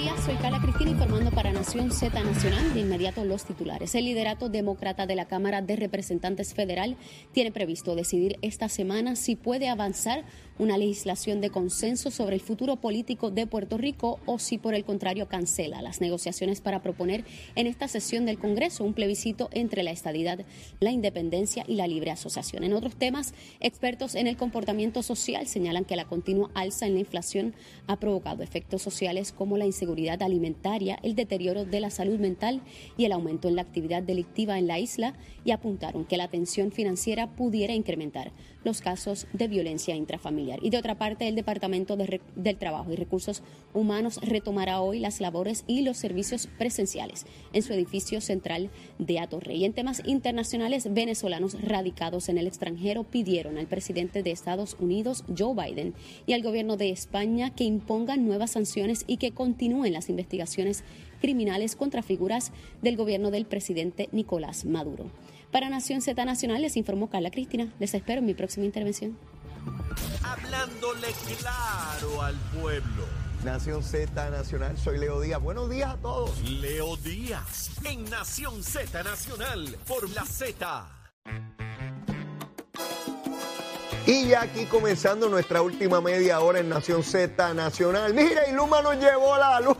días, soy Carla Cristina informando para Nación Z Nacional. De inmediato los titulares. El liderato demócrata de la Cámara de Representantes Federal tiene previsto decidir esta semana si puede avanzar una legislación de consenso sobre el futuro político de Puerto Rico o si por el contrario cancela las negociaciones para proponer en esta sesión del Congreso un plebiscito entre la estadidad, la independencia y la libre asociación. En otros temas, expertos en el comportamiento social señalan que la continua alza en la inflación ha provocado efectos sociales como la inseguridad alimentaria, el deterioro de la salud mental y el aumento en la actividad delictiva en la isla y apuntaron que la tensión financiera pudiera incrementar los casos de violencia intrafamiliar. Y de otra parte, el Departamento del Trabajo y Recursos Humanos retomará hoy las labores y los servicios presenciales en su edificio central de Atorrey. Y en temas internacionales, venezolanos radicados en el extranjero pidieron al presidente de Estados Unidos, Joe Biden, y al gobierno de España que impongan nuevas sanciones y que continúen las investigaciones criminales contra figuras del gobierno del presidente Nicolás Maduro. Para Nación Z Nacional les informó Carla Cristina. Les espero en mi próxima intervención. Hablándole claro al pueblo. Nación Z Nacional, soy Leo Díaz. Buenos días a todos. Leo Díaz, en Nación Z Nacional, por la Z. Y ya aquí comenzando nuestra última media hora en Nación Z Nacional. Mira, y Luma nos llevó la luz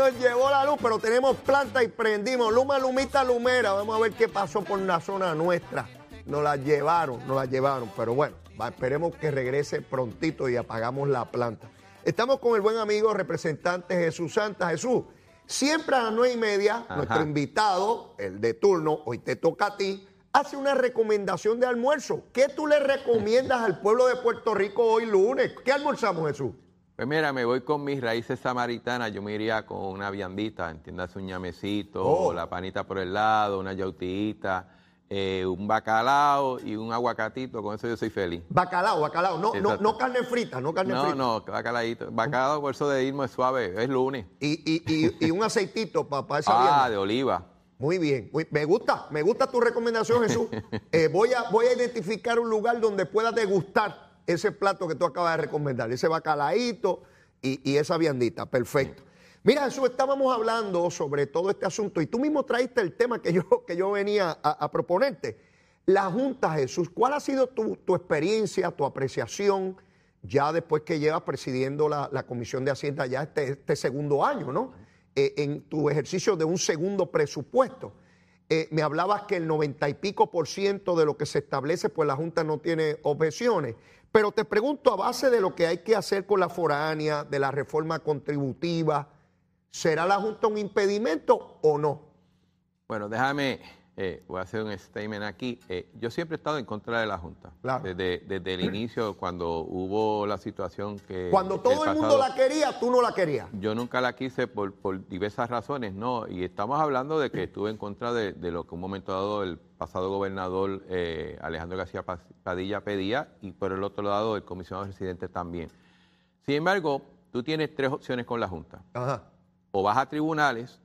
nos llevó la luz, pero tenemos planta y prendimos. Luma, lumita, lumera. Vamos a ver qué pasó por la zona nuestra. Nos la llevaron, nos la llevaron. Pero bueno, esperemos que regrese prontito y apagamos la planta. Estamos con el buen amigo representante Jesús Santa. Jesús, siempre a las nueve y media, nuestro invitado, el de turno, hoy te toca a ti, hace una recomendación de almuerzo. ¿Qué tú le recomiendas al pueblo de Puerto Rico hoy lunes? ¿Qué almorzamos, Jesús? Pues mira, me voy con mis raíces samaritanas, yo me iría con una viandita, entiendas un ñamecito, oh. la panita por el lado, una yautita, eh, un bacalao y un aguacatito, con eso yo soy feliz. Bacalao, bacalao, no, no, no, carne frita, no carne frita. No, no, bacalaito. Bacalao por eso de irme es suave, es lunes. Y, y, y, un aceitito para esa Ah, de oliva. Muy bien, me gusta, me gusta tu recomendación, Jesús. Eh, voy, a, voy a identificar un lugar donde pueda degustar ese plato que tú acabas de recomendar, ese bacalaíto y, esa viandita. Perfecto. Mira, Jesús, estábamos hablando sobre todo este asunto y tú mismo traiste el tema que yo, que yo venía a, proponerte. La Junta, Jesús, ¿cuál ha sido tu, experiencia, tu apreciación ya después que llevas presidiendo la, Comisión de Hacienda ya este, este segundo año, ¿no? Eh, en tu ejercicio de un segundo presupuesto. Eh, me hablabas que el noventa y pico por ciento de lo que se establece, pues la Junta no tiene objeciones. Pero te pregunto, a base de lo que hay que hacer con la foránea, de la reforma contributiva, ¿será la Junta un impedimento o no? Bueno, déjame, eh, voy a hacer un statement aquí. Eh, yo siempre he estado en contra de la Junta. Desde, el inicio, cuando hubo la situación que... Cuando todo el, mundo la quería, tú no la querías. Yo nunca la quise por, diversas razones, ¿no? Y estamos hablando de que estuve en contra de, de lo que un momento dado el pasado gobernador eh, Alejandro García Padilla pedía y por el otro lado el comisionado residente también. Sin embargo, tú tienes tres opciones con la Junta. O vas a tribunales,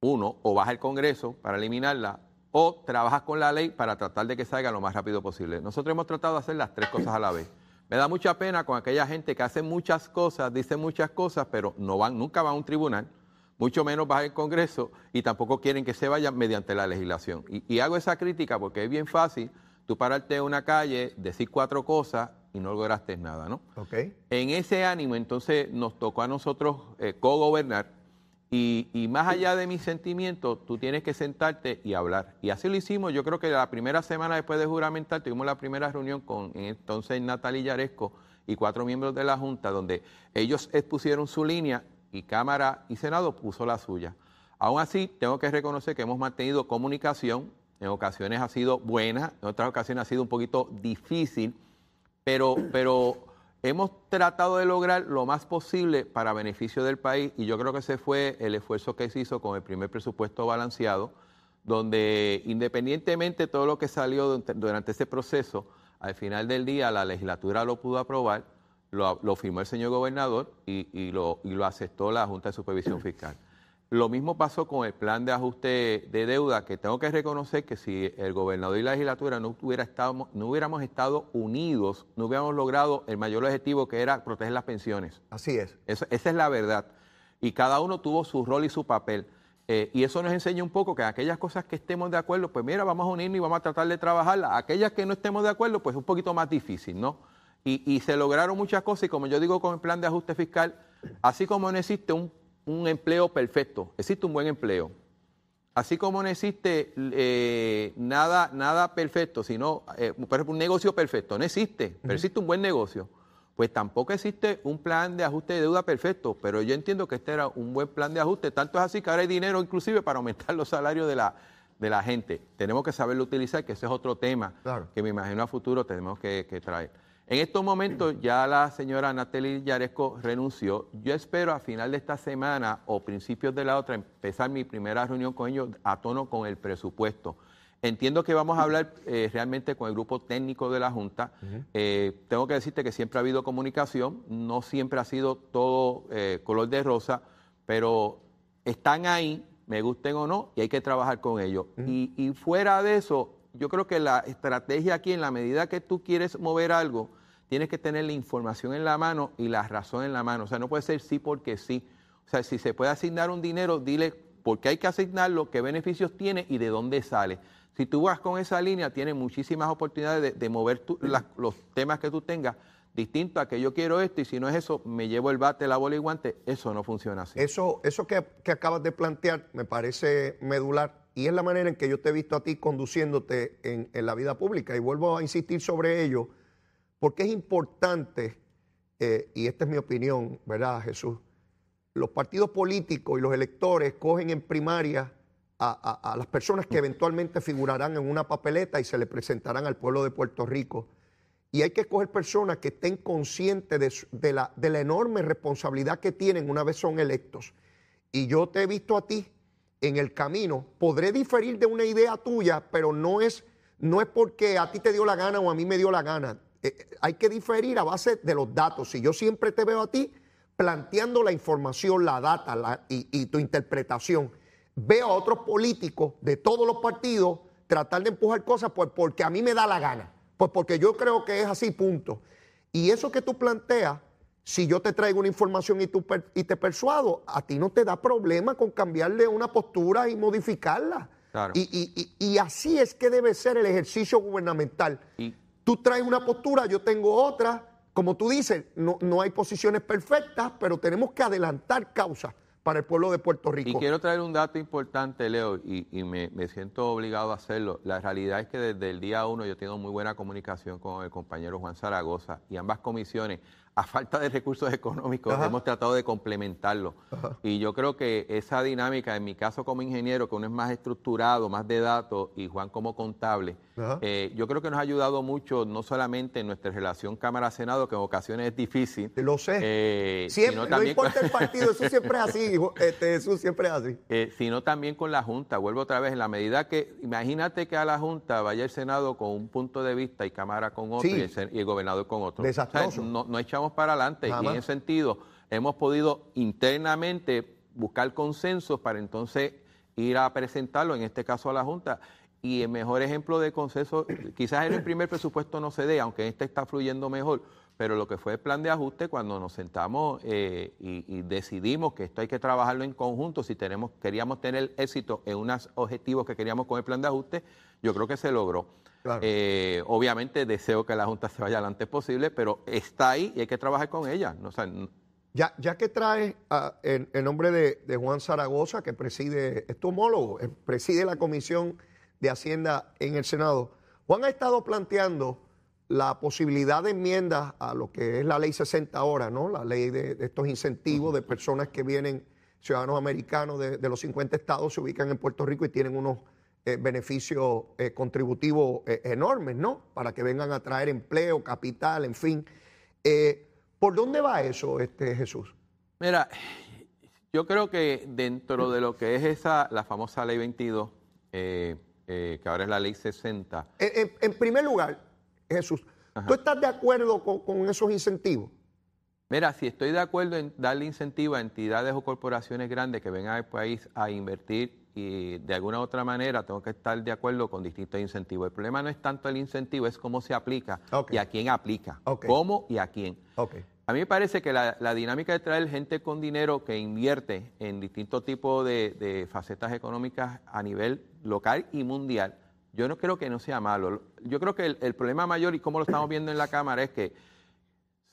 uno, o vas al Congreso para eliminarla, o trabajas con la ley para tratar de que salga lo más rápido posible. Nosotros hemos tratado de hacer las tres cosas a la vez. Me da mucha pena con aquella gente que hace muchas cosas, dice muchas cosas, pero no van, nunca van a un tribunal mucho menos va al Congreso y tampoco quieren que se vayan mediante la legislación. Y, hago esa crítica porque es bien fácil tú pararte en una calle, decir cuatro cosas y no lograste nada, ¿no? Okay. En ese ánimo, entonces, nos tocó a nosotros eh, co-gobernar y, y, más allá de mis sentimientos, tú tienes que sentarte y hablar. Y así lo hicimos. Yo creo que la primera semana después de juramentar tuvimos la primera reunión con entonces Natalia Yaresco y cuatro miembros de la Junta, donde ellos expusieron su línea y Cámara y Senado puso la suya. Aún así, tengo que reconocer que hemos mantenido comunicación, en ocasiones ha sido buena, en otras ocasiones ha sido un poquito difícil, pero, pero hemos tratado de lograr lo más posible para beneficio del país y yo creo que ese fue el esfuerzo que se hizo con el primer presupuesto balanceado, donde independientemente de todo lo que salió durante ese proceso, al final del día la legislatura lo pudo aprobar lo, firmó el señor gobernador y, lo, y lo aceptó la Junta de Supervisión Fiscal. Lo mismo pasó con el plan de ajuste de deuda, que tengo que reconocer que si el gobernador y la legislatura no, hubiera estado, no hubiéramos estado unidos, no hubiéramos logrado el mayor objetivo que era proteger las pensiones. Así es. esa es la verdad. Y cada uno tuvo su rol y su papel. Eh, y eso nos enseña un poco que aquellas cosas que estemos de acuerdo, pues mira, vamos a unirnos y vamos a tratar de trabajarlas. Aquellas que no estemos de acuerdo, pues es un poquito más difícil, ¿no? Y, se lograron muchas cosas y como yo digo con el plan de ajuste fiscal, así como no existe un, empleo perfecto, existe un buen empleo. Así como no existe eh, nada, nada perfecto, sino, eh, por ejemplo, un negocio perfecto, no existe, pero existe un buen negocio pues tampoco existe un plan de ajuste de deuda perfecto, pero yo entiendo que este era un buen plan de ajuste, tanto es así que ahora hay dinero inclusive para aumentar los salarios de la, de la gente. Tenemos que saberlo utilizar, que ese es otro tema que me imagino a futuro tenemos que, traer. En estos momentos ya la señora Natalie Yaresco renunció. Yo espero a final de esta semana o principios de la otra empezar mi primera reunión con ellos a tono con el presupuesto. Entiendo que vamos a hablar eh, realmente con el grupo técnico de la Junta. Eh, tengo que decirte que siempre ha habido comunicación, no siempre ha sido todo eh, color de rosa, pero están ahí, me gusten o no, y hay que trabajar con ellos. y, y, fuera de eso, yo creo que la estrategia aquí, en la medida que tú quieres mover algo, tienes que tener la información en la mano y la razón en la mano. O sea, no puede ser sí porque sí. O sea, si se puede asignar un dinero, dile por qué hay que asignarlo, qué beneficios tiene y de dónde sale. Si tú vas con esa línea, tienes muchísimas oportunidades de, mover los temas que tú tengas distinto a que yo quiero esto y si no es eso, me llevo el bate, la bola y guante. Eso no funciona así. Eso, eso que, acabas de plantear me parece medular y es la manera en que yo te he visto a ti conduciéndote en, la vida pública. Y vuelvo a insistir sobre ello porque es importante, eh, y esta es mi opinión, ¿verdad, Jesús? Los partidos políticos y los electores cogen en primaria a, las personas que eventualmente figurarán en una papeleta y se le presentarán al pueblo de Puerto Rico. Y hay que escoger personas que estén conscientes de, la, de la enorme responsabilidad que tienen una vez son electos. Y yo te he visto a ti en el camino. Podré diferir de una idea tuya, pero no es, no es porque a ti te dio la gana o a mí me dio la gana. Eh, hay que diferir a base de los datos. Si yo siempre te veo a ti planteando la información, la data y, y tu interpretación veo a otros políticos de todos los partidos tratar de empujar cosas pues porque a mí me da la gana, pues porque yo creo que es así, punto. Y eso que tú planteas, si yo te traigo una información y, tú y te persuado, a ti no te da problema con cambiarle una postura y modificarla. Y, así es que debe ser el ejercicio gubernamental. Tú traes una postura, yo tengo otra. Como tú dices, no, no hay posiciones perfectas, pero tenemos que adelantar causas para el pueblo de Puerto Rico. Y quiero traer un dato importante, Leo, y, me, me, siento obligado a hacerlo. La realidad es que desde el día uno yo tengo muy buena comunicación con el compañero Juan Zaragoza y ambas comisiones a falta de recursos económicos, hemos tratado de complementarlo. Y yo creo que esa dinámica, en mi caso como ingeniero, que uno es más estructurado, más de datos, y Juan como contable, eh, yo creo que nos ha ayudado mucho, no solamente en nuestra relación Cámara-Senado, que en ocasiones es difícil. Lo sé. Eh, siempre, no importa el partido, eso siempre es así, este, eso siempre es así. Eh, sino también con la Junta. Vuelvo otra vez, en la medida que, imagínate que a la Junta vaya el Senado con un punto de vista y Cámara con otro y, el, gobernador con otro. Desastroso. no, no echamos para adelante y en ese sentido hemos podido internamente buscar consensos para entonces ir a presentarlo, en este caso a la Junta. Y el mejor ejemplo de consenso, quizás en el primer presupuesto no se dé, aunque este está fluyendo mejor, pero lo que fue el plan de ajuste, cuando nos sentamos eh, y, decidimos que esto hay que trabajarlo en conjunto, si tenemos, queríamos tener éxito en unos objetivos que queríamos con el plan de ajuste, yo creo que se logró. Eh, obviamente deseo que la Junta se vaya lo antes posible, pero está ahí y hay que trabajar con ella. ya, ya que trae en, nombre de, Juan Zaragoza, que preside, es tu homólogo, eh, preside la Comisión de Hacienda en el Senado, Juan ha estado planteando la posibilidad de enmiendas a lo que es la ley 60 ahora, ¿no? La ley de, estos incentivos de personas que vienen, ciudadanos americanos de, de los 50 estados, se ubican en Puerto Rico y tienen unos eh, beneficios eh, contributivos eh, enormes, ¿no? Para que vengan a traer empleo, capital, en fin. ¿Por dónde va eso, este Jesús? Mira, yo creo que dentro de lo que es esa, la famosa ley 22, que ahora es la ley 60. En, primer lugar, Jesús, ¿tú estás de acuerdo con, con esos incentivos? Mira, si estoy de acuerdo en darle incentivo a entidades o corporaciones grandes que vengan al país a invertir y de alguna u otra manera tengo que estar de acuerdo con distintos incentivos. El problema no es tanto el incentivo, es cómo se aplica y a quién aplica. ¿Cómo y a quién? A mí me parece que la, dinámica de traer gente con dinero que invierte en distintos tipos de, facetas económicas a nivel local y mundial, yo no creo que no sea malo. Yo creo que el, problema mayor, y como lo estamos viendo en la Cámara, es que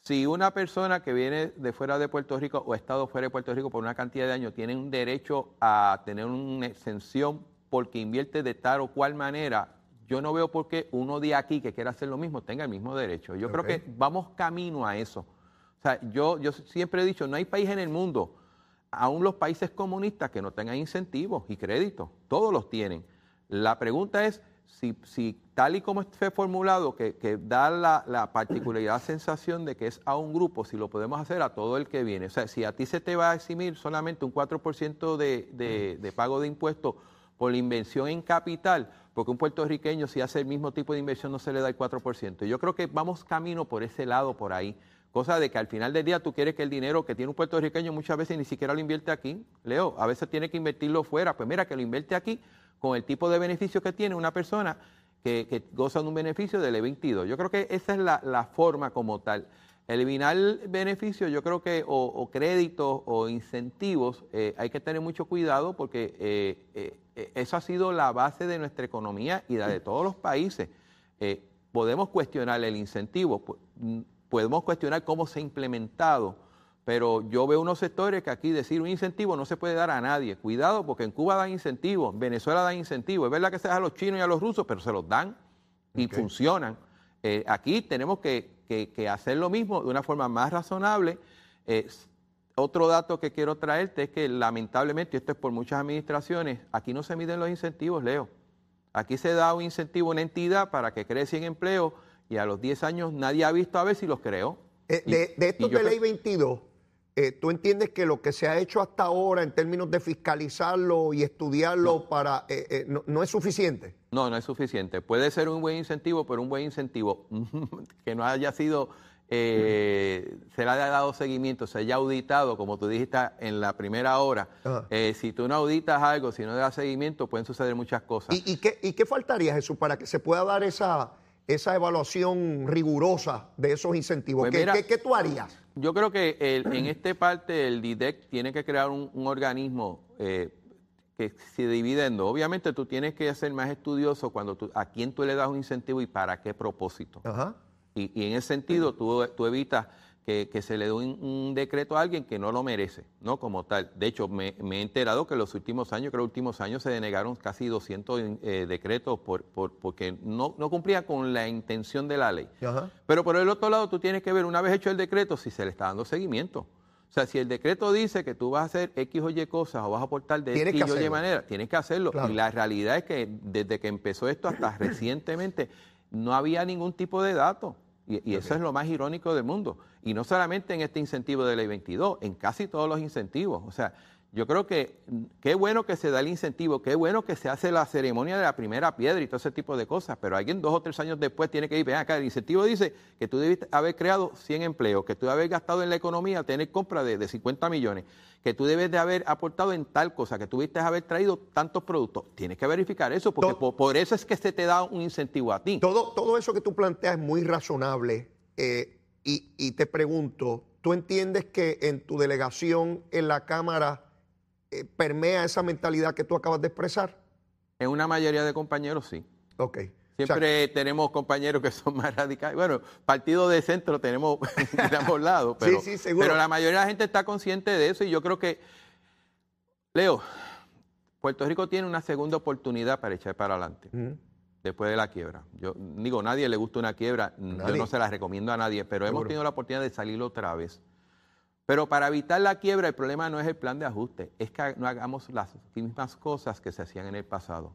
si una persona que viene de fuera de Puerto Rico o ha estado fuera de Puerto Rico por una cantidad de años tiene un derecho a tener una exención porque invierte de tal o cual manera, yo no veo por qué uno de aquí que quiera hacer lo mismo tenga el mismo derecho. Yo creo que vamos camino a eso sea, yo, yo siempre he dicho, no hay país en el mundo, aún los países comunistas que no tengan incentivos y créditos, todos los tienen. La pregunta es si, tal y como fue formulado, que, da la, la, particularidad sensación de que es a un grupo, si lo podemos hacer a todo el que viene. O sea, si a ti se te va a eximir solamente un 4% de, de, de pago de impuestos por la inversión en capital, porque un puertorriqueño si hace el mismo tipo de inversión no se le da el 4%. Yo creo que vamos camino por ese lado, por ahí. Cosa de que al final del día tú quieres que el dinero que tiene un puertorriqueño muchas veces ni siquiera lo invierte aquí. Leo, a veces tiene que invertirlo fuera. Pues mira, que lo invierte aquí con el tipo de beneficio que tiene una persona que, goza de un beneficio del E22. Yo creo que esa es la, forma como tal. Eliminar beneficios, yo creo que, o, créditos o incentivos, eh, hay que tener mucho cuidado porque eh, eh, eso ha sido la base de nuestra economía y la de todos los países. podemos cuestionar el incentivo podemos cuestionar cómo se ha implementado, pero yo veo unos sectores que aquí decir un incentivo no se puede dar a nadie. Cuidado, porque en Cuba dan incentivos, en Venezuela dan incentivos. Es verdad que se da a los chinos y a los rusos, pero se los dan y funcionan. Eh, aquí tenemos que, hacer lo mismo de una forma más razonable. otro dato que quiero traerte es que lamentablemente, y esto es por muchas administraciones, aquí no se miden los incentivos, Leo. Aquí se da un incentivo a una entidad para que cree 100 empleos y a los 10 años nadie ha visto a ver si los creó. Eh, de, de estos de ley 22, eh, ¿tú entiendes que lo que se ha hecho hasta ahora en términos de fiscalizarlo y estudiarlo para eh, no, es suficiente? No, no es suficiente. Puede ser un buen incentivo, pero un buen incentivo que no haya sido, se le haya dado seguimiento, se haya auditado, como tú dijiste en la primera hora. si tú no auditas algo, si no le das seguimiento, pueden suceder muchas cosas. ¿Y, qué, ¿Y qué faltaría, Jesús, para que se pueda dar esa esa evaluación rigurosa de esos incentivos? Pues ¿Qué, tú harías? Yo creo que en esta parte el DIDEC tiene que crear un, organismo eh, que se dividendo. Obviamente tú tienes que ser más estudioso cuando tú, a quién tú le das un incentivo y para qué propósito. Y, y, en ese sentido tú, tú evitas que, se le dé un, decreto a alguien que no lo merece, ¿no? Como tal. De hecho, me, he enterado que en los últimos años, creo que los últimos años se denegaron casi 200 eh, decretos por, porque no, no cumplían con la intención de la ley. Pero por el otro lado, tú tienes que ver, una vez hecho el decreto, si se le está dando seguimiento. O sea, si el decreto dice que tú vas a hacer X o Y cosas o vas a aportar de X o Y manera, tienes que hacerlo. Y la realidad es que desde que empezó esto hasta recientemente no había ningún tipo de dato. Y, eso es lo más irónico del mundo. Y no solamente en este incentivo de ley 22, en casi todos los incentivos. O sea, yo creo que qué bueno que se da el incentivo, qué bueno que se hace la ceremonia de la primera piedra y todo ese tipo de cosas, pero alguien dos o tres años después tiene que ir, ven acá, el incentivo dice que tú debiste haber creado 100 empleos, que tú debes haber gastado en la economía, tener compra de, de 50 millones, que tú debes de haber aportado en tal cosa, que tú debiste haber traído tantos productos. Tienes que verificar eso, porque por, eso es que se te da un incentivo a ti. Todo, todo eso que tú planteas es muy razonable eh, y, y te pregunto, ¿tú entiendes que en tu delegación en la Cámara eh, permea esa mentalidad que tú acabas de expresar? En una mayoría de compañeros, sí. Ok. Siempre tenemos compañeros que son más radicales. Bueno, partido de centro tenemos de ambos lados, pero, sí, sí, pero la mayoría de la gente está consciente de eso y yo creo que, Leo, Puerto Rico tiene una segunda oportunidad para echar para adelante. Después de la quiebra. Yo digo, nadie le gusta una quiebra, yo no se la recomiendo a nadie, pero hemos tenido la oportunidad de salir otra vez. Pero para evitar la quiebra, el problema no es el plan de ajuste, es que no hagamos las mismas cosas que se hacían en el pasado.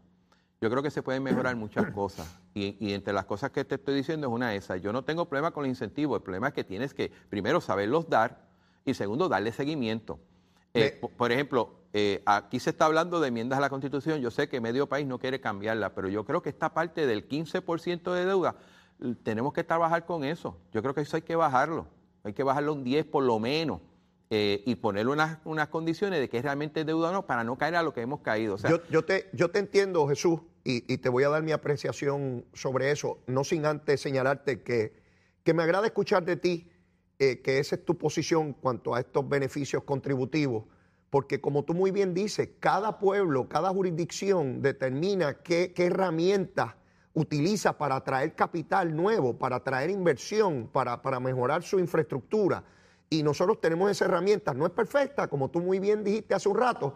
Yo creo que se pueden mejorar muchas cosas. Y, entre las cosas que te estoy diciendo es una de esas. Yo no tengo problema con los incentivos. El problema es que tienes que, primero, saberlos dar y segundo, darle seguimiento. Eh, por ejemplo, eh, aquí se está hablando de enmiendas a la Constitución. Yo sé que medio país no quiere cambiarla, pero yo creo que esta parte del 15% de deuda, tenemos que trabajar con eso. Yo creo que eso hay que bajarlo hay que bajarlo un 10 por lo menos. Eh, y ponerle unas, unas, condiciones de que es realmente deuda o no para no caer a lo que hemos caído. yo, te, yo te entiendo, Jesús, y, te voy a dar mi apreciación sobre eso, no sin antes señalarte que, que me agrada escuchar de ti eh, que esa es tu posición cuanto a estos beneficios contributivos, porque como tú muy bien dices, cada pueblo, cada jurisdicción determina qué, qué herramientas utiliza para atraer capital nuevo, para atraer inversión, para, para mejorar su infraestructura. Y nosotros tenemos esa herramienta. No es perfecta, como tú muy bien dijiste hace un rato,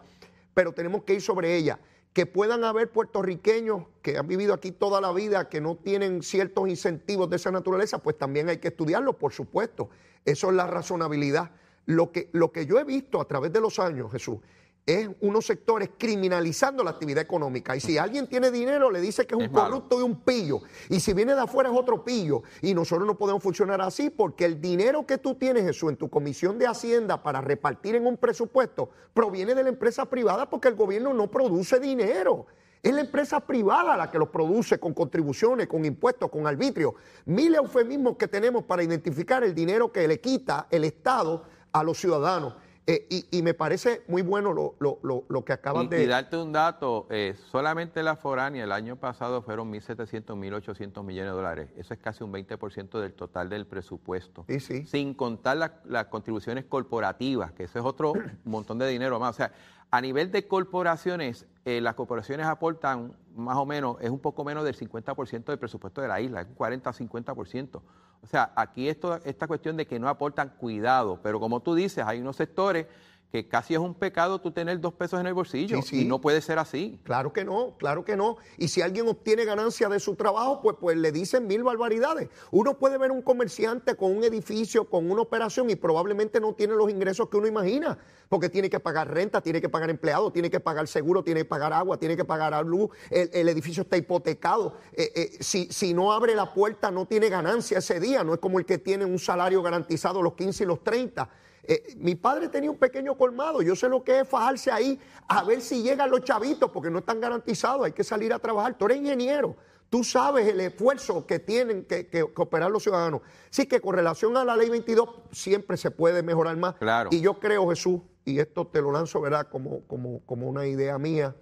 pero tenemos que ir sobre ella. Que puedan haber puertorriqueños que han vivido aquí toda la vida, que no tienen ciertos incentivos de esa naturaleza, pues también hay que estudiarlo, por supuesto. Eso es la razonabilidad. Lo que, lo que yo he visto a través de los años, Jesús, es unos sectores criminalizando la actividad económica. Y si alguien tiene dinero, le dice que es un corrupto y un pillo. Y si viene de afuera es otro pillo. Y nosotros no podemos funcionar así porque el dinero que tú tienes, Jesús, en tu comisión de Hacienda para repartir en un presupuesto, proviene de la empresa privada porque el gobierno no produce dinero. Es la empresa privada la que lo produce con contribuciones, con impuestos, con arbitrio. Mil eufemismos que tenemos para identificar el dinero que le quita el Estado a los ciudadanos. Eh, y, me parece muy bueno lo, lo, lo, que acaban de... Y darte un dato, eh, solamente la foránea el año pasado fueron 1.700, 1.800 millones de dólares. Eso es casi un 20% del total del presupuesto. Sí, sí. Sin contar las contribuciones corporativas, que eso es otro montón de dinero más. O sea, a nivel de corporaciones, eh, las corporaciones aportan más o menos, es un poco menos del 50% del presupuesto de la isla, es un 40-50%. O sea, aquí esto, esta cuestión de que no aportan cuidado, pero como tú dices, hay unos sectores que casi es un pecado tú tener dos pesos en el bolsillo y no puede ser así. Claro que no, claro que no. Y si alguien obtiene ganancia de su trabajo, pues, pues le dicen mil barbaridades. Uno puede ver un comerciante con un edificio, con una operación y probablemente no tiene los ingresos que uno imagina, porque tiene que pagar renta, tiene que pagar empleados, tiene que pagar seguro, tiene que pagar agua, tiene que pagar luz, el, edificio está hipotecado. Eh, eh, si, si no abre la puerta, no tiene ganancia ese día, no es como el que tiene un salario garantizado los 15 y los 30. Eh, mi padre tenía un pequeño colmado, yo sé lo que es fajarse ahí a ver si llegan los chavitos, porque no están garantizados, hay que salir a trabajar. Tú eres ingeniero, tú sabes el esfuerzo que tienen que, operar los ciudadanos. Sí que con relación a la ley 22 siempre se puede mejorar más. Claro. Y yo creo, Jesús, y esto te lo lanzo, ¿verdad? Como, como, como una idea mía,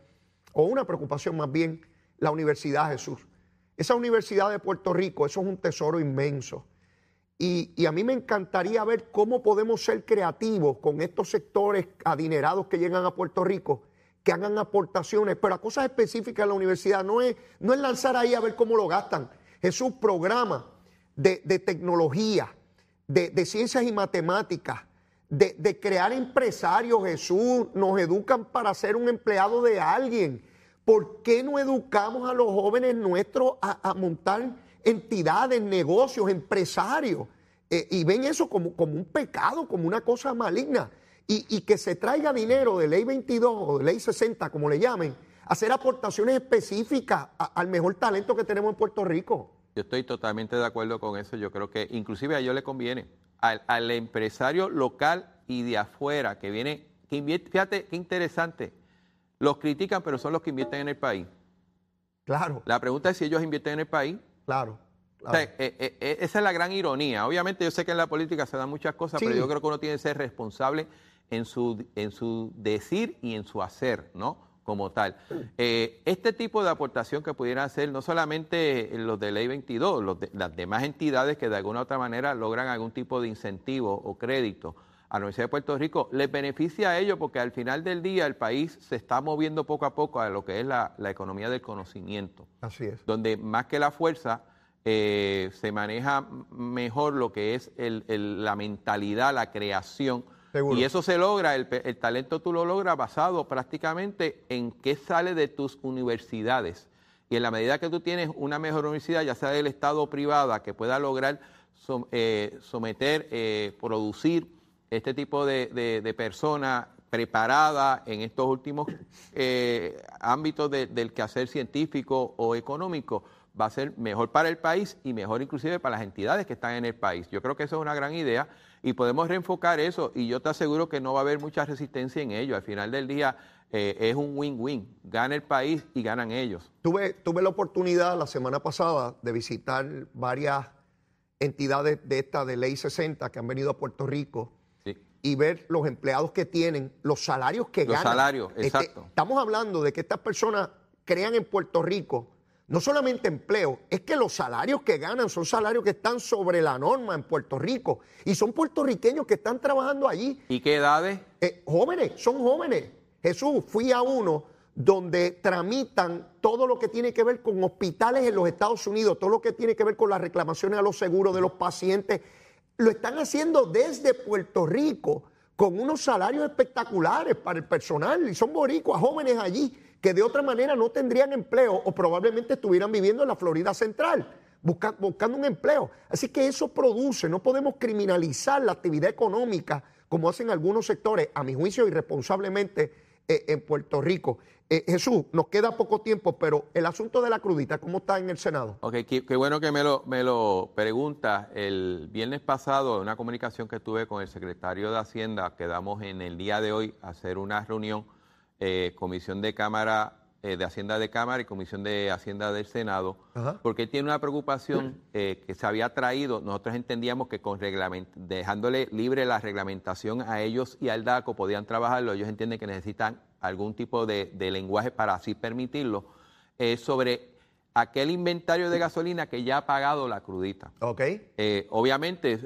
o una preocupación más bien, la Universidad Jesús. Esa Universidad de Puerto Rico, eso es un tesoro inmenso. Y, a mí me encantaría ver cómo podemos ser creativos con estos sectores adinerados que llegan a Puerto Rico, que hagan aportaciones, pero a cosas específicas en la universidad. No es, no es lanzar ahí a ver cómo lo gastan. Es un programa de, tecnología, de, ciencias y matemáticas, de, de, crear empresarios, Jesús. Nos educan para ser un empleado de alguien. ¿Por qué no educamos a los jóvenes nuestros a montar entidades, negocios, empresarios, eh, y ven eso como, como, un pecado, como una cosa maligna. Y, que se traiga dinero de ley 22 o de ley 60, como le llamen, hacer aportaciones específicas al mejor talento que tenemos en Puerto Rico. Yo estoy totalmente de acuerdo con eso. Yo creo que inclusive a ellos le conviene. Al, empresario local y de afuera que viene, que invierte, fíjate qué interesante, los critican, pero son los que invierten en el país. Claro. La pregunta es si ellos invierten en el país. Claro. Eh, eh, eh, esa es la gran ironía. Obviamente yo sé que en la política se dan muchas cosas, pero yo creo que uno tiene que ser responsable en su, en su decir y en su hacer, ¿no? Como tal. este tipo de aportación que pudieran hacer no solamente los de Ley 22, las demás entidades que de alguna u otra manera logran algún tipo de incentivo o crédito a la Universidad de Puerto Rico, les beneficia a ellos porque al final del día el país se está moviendo poco a poco a lo que es la, la economía del conocimiento. Así es. Donde más que la fuerza eh, se maneja mejor lo que es la mentalidad, la creación. Y eso se logra, el, talento tú lo logras basado prácticamente en qué sale de tus universidades. Y en la medida que tú tienes una mejor universidad, ya sea del Estado o privada, que pueda lograr eh, someter, eh, producir este tipo de, de, personas preparadas en estos últimos ámbitos del quehacer científico o económico, va a ser mejor para el país y mejor inclusive para las entidades que están en el país. Yo creo que eso es una gran idea y podemos reenfocar eso y yo te aseguro que no va a haber mucha resistencia en ello. Al final del día eh, es un win-win. Gana el país y ganan ellos. Tuve, tuve la oportunidad la semana pasada de visitar varias entidades de esta de Ley 60 que han venido a Puerto Rico y ver los empleados que tienen, los salarios que ganan. Los salarios, este, exacto. estamos hablando de que estas personas crean en Puerto Rico no solamente empleo, es que los salarios que ganan son salarios que están sobre la norma en Puerto Rico y son puertorriqueños que están trabajando allí. ¿Y qué edades? Eh, jóvenes, son jóvenes. Jesús, fui a uno donde tramitan todo lo que tiene que ver con hospitales en los Estados Unidos, todo lo que tiene que ver con las reclamaciones a los seguros de los pacientes. Lo están haciendo desde Puerto Rico con unos salarios espectaculares para el personal y son boricuas, jóvenes allí que de otra manera no tendrían empleo o probablemente estuvieran viviendo en la Florida Central buscando un empleo. Así que eso produce, no podemos criminalizar la actividad económica como hacen algunos sectores, a mi juicio irresponsablemente eh, en Puerto Rico. Eh, Jesús, nos queda poco tiempo, pero el asunto de la crudita, ¿cómo está en el Senado? Ok, qué, bueno que me lo, me lo pregunta. El viernes pasado, en una comunicación que tuve con el secretario de Hacienda, quedamos en el día de hoy a hacer una reunión eh, Comisión de Cámara eh, de Hacienda de Cámara y Comisión de Hacienda del Senado, porque tiene una preocupación eh, que se había traído, nosotros entendíamos que con dejándole libre la reglamentación a ellos y al DACO podían trabajarlo, ellos entienden que necesitan algún tipo de, lenguaje para así permitirlo, sobre aquel inventario de gasolina que ya ha pagado la crudita. Ok. Eh, obviamente,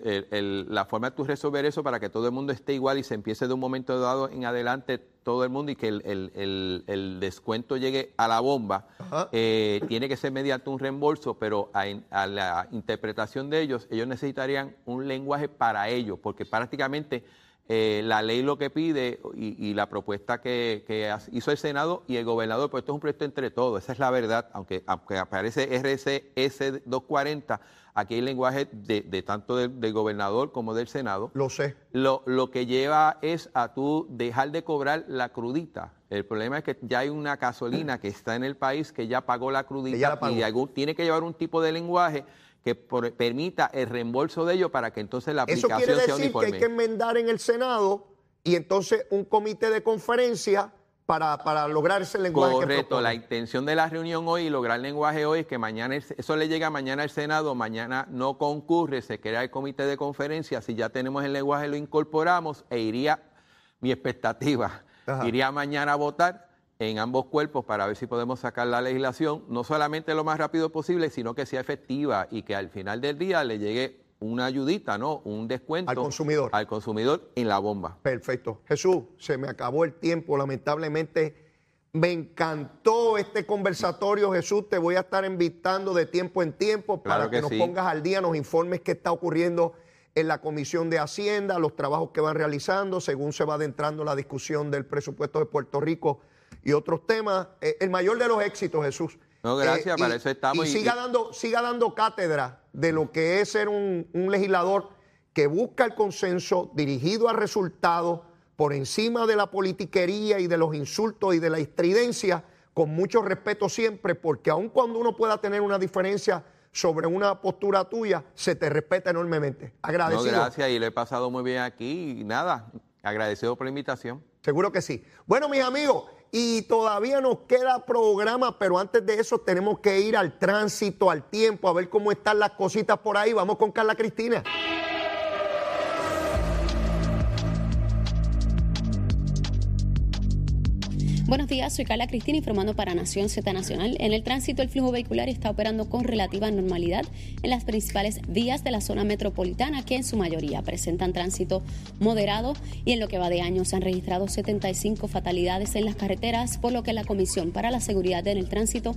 la forma de tú resolver eso para que todo el mundo esté igual y se empiece de un momento dado en adelante todo el mundo y que el, descuento llegue a la bomba, eh, tiene que ser mediante un reembolso, pero a, a, la interpretación de ellos, ellos necesitarían un lenguaje para ellos, porque prácticamente eh, la ley lo que pide y, la propuesta que, hizo el Senado y el gobernador, pues esto es un proyecto entre todos, esa es la verdad, aunque, aunque aparece RCS 240, aquí hay lenguaje de, tanto del, gobernador como del Senado. Lo sé. Lo, lo que lleva es a tú dejar de cobrar la crudita. El problema es que ya hay una gasolina que está en el país que ya pagó la crudita y algún, tiene que llevar un tipo de lenguaje que permita el reembolso de ellos para que entonces la aplicación Eso quiere decir que hay que enmendar en el Senado y entonces un comité de conferencia para, para lograr ese lenguaje. Correcto, la intención de la reunión hoy y lograr el lenguaje hoy es que mañana eso le llega mañana al Senado, mañana no concurre, se crea el comité de conferencia, si ya tenemos el lenguaje lo incorporamos e iría, mi expectativa, iría mañana a votar en ambos cuerpos para ver si podemos sacar la legislación, no solamente lo más rápido posible, sino que sea efectiva y que al final del día le llegue una ayudita, ¿no? Un descuento al consumidor. Al consumidor en la bomba. Perfecto. Jesús, se me acabó el tiempo, lamentablemente. Me encantó este conversatorio, Jesús. Te voy a estar invitando de tiempo en tiempo para que, nos pongas al día, nos informes qué está ocurriendo en la Comisión de Hacienda, los trabajos que van realizando, según se va adentrando la discusión del presupuesto de Puerto Rico y otros temas. Eh, el mayor de los éxitos, Jesús. No, gracias, eh, para eso estamos. Y, siga, Dando, siga dando cátedra de lo que es ser un, legislador que busca el consenso dirigido a resultados por encima de la politiquería y de los insultos y de la estridencia, con mucho respeto siempre, porque aun cuando uno pueda tener una diferencia sobre una postura tuya, se te respeta enormemente. Agradecido. No, gracias, y lo he pasado muy bien aquí y nada, agradecido por la invitación. Seguro que sí. Bueno, mis amigos, y todavía nos queda programa, pero antes de eso tenemos que ir al tránsito, al tiempo, a ver cómo están las cositas por ahí. Vamos con Carla Cristina. Buenos días, soy Carla Cristina informando para Nación Z Nacional. En el tránsito, el flujo vehicular está operando con relativa normalidad en las principales vías de la zona metropolitana, que en su mayoría presentan tránsito moderado y en lo que va de año se han registrado 75 fatalidades en las carreteras, por lo que la Comisión para la Seguridad en el Tránsito